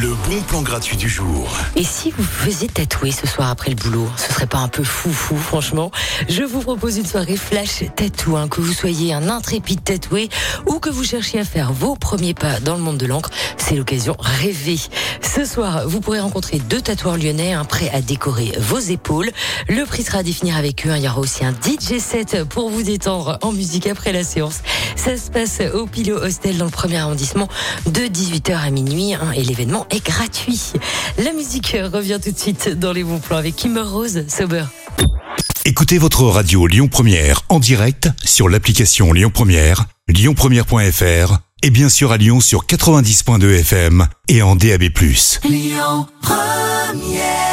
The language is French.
Le bon plan gratuit du jour. Et si vous faisiez tatouer ce soir après le boulot, ce serait pas un peu fou fou franchement? Je vous propose une soirée flash tatou, hein, que vous soyez un intrépide tatoué ou que vous cherchiez à faire vos premiers pas dans le monde de l'encre, c'est l'occasion rêvée. Ce soir, vous pourrez rencontrer deux tatoueurs lyonnais, un prêt à décorer vos épaules. Le prix sera à définir avec eux. hein. Il y aura aussi un DJ set pour vous détendre en musique après la séance. Ça se passe au Pilo Hostel dans le premier arrondissement de 18h à minuit hein, et l'événement est gratuit. La musique revient tout de suite dans les bons plans avec Kimmer Rose Sober. Écoutez votre radio Lyon Première en direct sur l'application Lyon Première, lyonpremière.fr et bien sûr à Lyon sur 90.2 FM et en DAB+. Lyon Première